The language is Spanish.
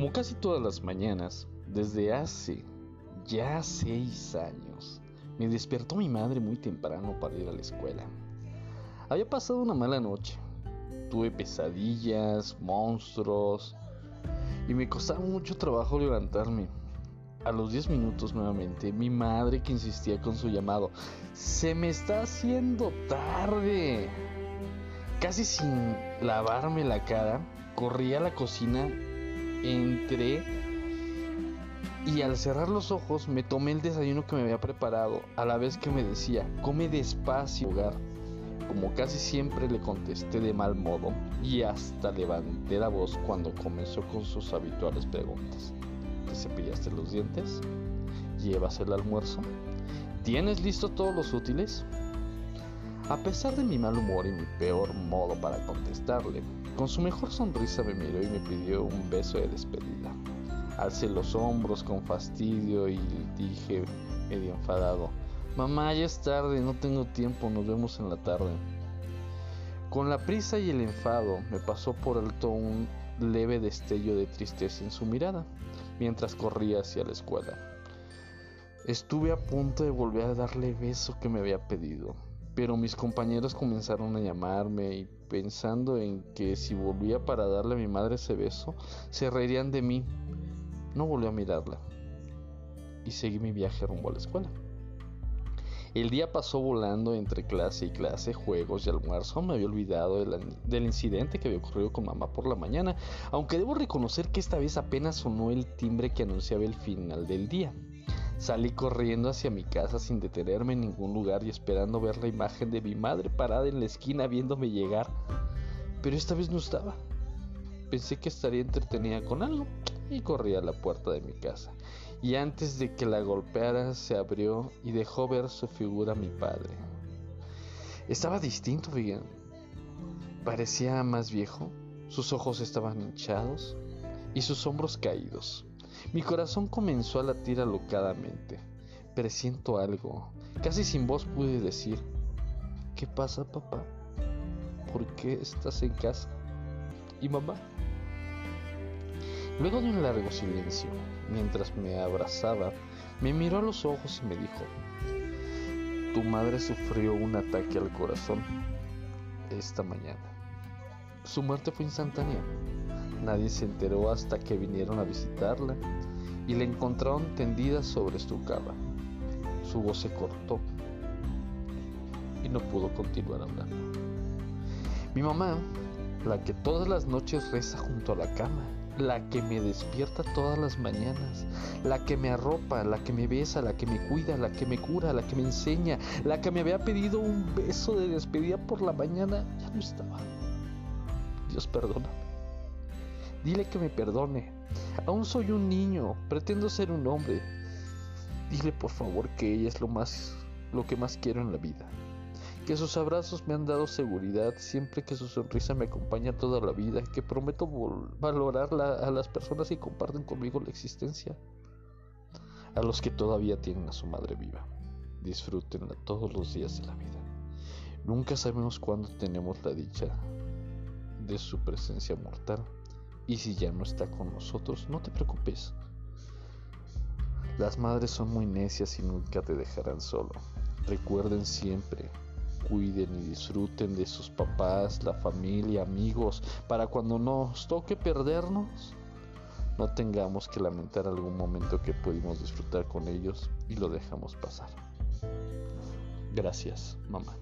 Como casi todas las mañanas, desde hace ya seis años, me despertó mi madre muy temprano para ir a la escuela. Había pasado una mala noche. Tuve pesadillas, monstruos, y me costaba mucho trabajo levantarme. A los 10 minutos nuevamente, mi madre que insistía con su llamado, se me está haciendo tarde. Casi sin lavarme la cara, corrí a la cocina, entré y al cerrar los ojos me tomé el desayuno que me había preparado, a la vez que me decía, come despacio, hogar. Como casi siempre le contesté de mal modo y hasta levanté la voz cuando comenzó con sus habituales preguntas. ¿Te cepillaste los dientes? ¿Llevas el almuerzo? ¿Tienes listo todos los útiles? A pesar de mi mal humor y mi peor modo para contestarle, con su mejor sonrisa me miró y me pidió un beso de despedida. Alcé los hombros con fastidio y dije, medio enfadado, Mamá, ya es tarde, no tengo tiempo, nos vemos en la tarde. Con la prisa y el enfado me pasó por alto un leve destello de tristeza en su mirada mientras corría hacia la escuela. Estuve a punto de volver a darle beso que me había pedido, pero mis compañeros comenzaron a llamarme y pensando en que si volvía para darle a mi madre ese beso, se reirían de mí. No volví a mirarla y seguí mi viaje rumbo a la escuela. El día pasó volando entre clase y clase, juegos y almuerzo. Me había olvidado del, incidente que había ocurrido con mamá por la mañana, aunque debo reconocer que esta vez apenas sonó el timbre que anunciaba el final del día. Salí corriendo hacia mi casa sin detenerme en ningún lugar y esperando ver la imagen de mi madre parada en la esquina viéndome llegar. Pero esta vez no estaba. Pensé que estaría entretenida con algo y corrí a la puerta de mi casa y antes de que la golpeara se abrió y dejó ver su figura a mi padre. Estaba distinto, bien. Parecía más viejo, sus ojos estaban hinchados y sus hombros caídos. Mi corazón comenzó a latir alocadamente. Presiento algo. Casi sin voz pude decir, ¿qué pasa papá? ¿Por qué estás en casa? ¿Y mamá? Luego de un largo silencio, mientras me abrazaba, me miró a los ojos y me dijo, tu madre sufrió un ataque al corazón esta mañana. Su muerte fue instantánea. Nadie se enteró hasta que vinieron a visitarla y la encontraron tendida sobre su cama. Su voz se cortó y no pudo continuar hablando. Mi mamá, la que todas las noches reza junto a la cama, la que me despierta todas las mañanas, la que me arropa, la que me besa, la que me cuida, la que me cura, la que me enseña, la que me había pedido un beso de despedida por la mañana, ya no estaba. Dios perdona. Dile que me perdone. Aún soy un niño, pretendo ser un hombre. Dile por favor que ella es lo más lo que más quiero en la vida que sus abrazos me han dado seguridad siempre que su sonrisa me acompaña toda la vida, que prometo valorar a las personas que comparten conmigo la existencia, a los que todavía tienen a su madre viva. Disfrútenla todos los días de la vida. Nunca sabemos cuándo tenemos la dicha de su presencia mortal. Y si ya no está con nosotros, no te preocupes. Las madres son muy necias y nunca te dejarán solo. Recuerden siempre cuiden y disfruten de sus papás, la familia, amigos, para cuando nos toque perdernos, no tengamos que lamentar algún momento que pudimos disfrutar con ellos y lo dejamos pasar. Gracias, mamá.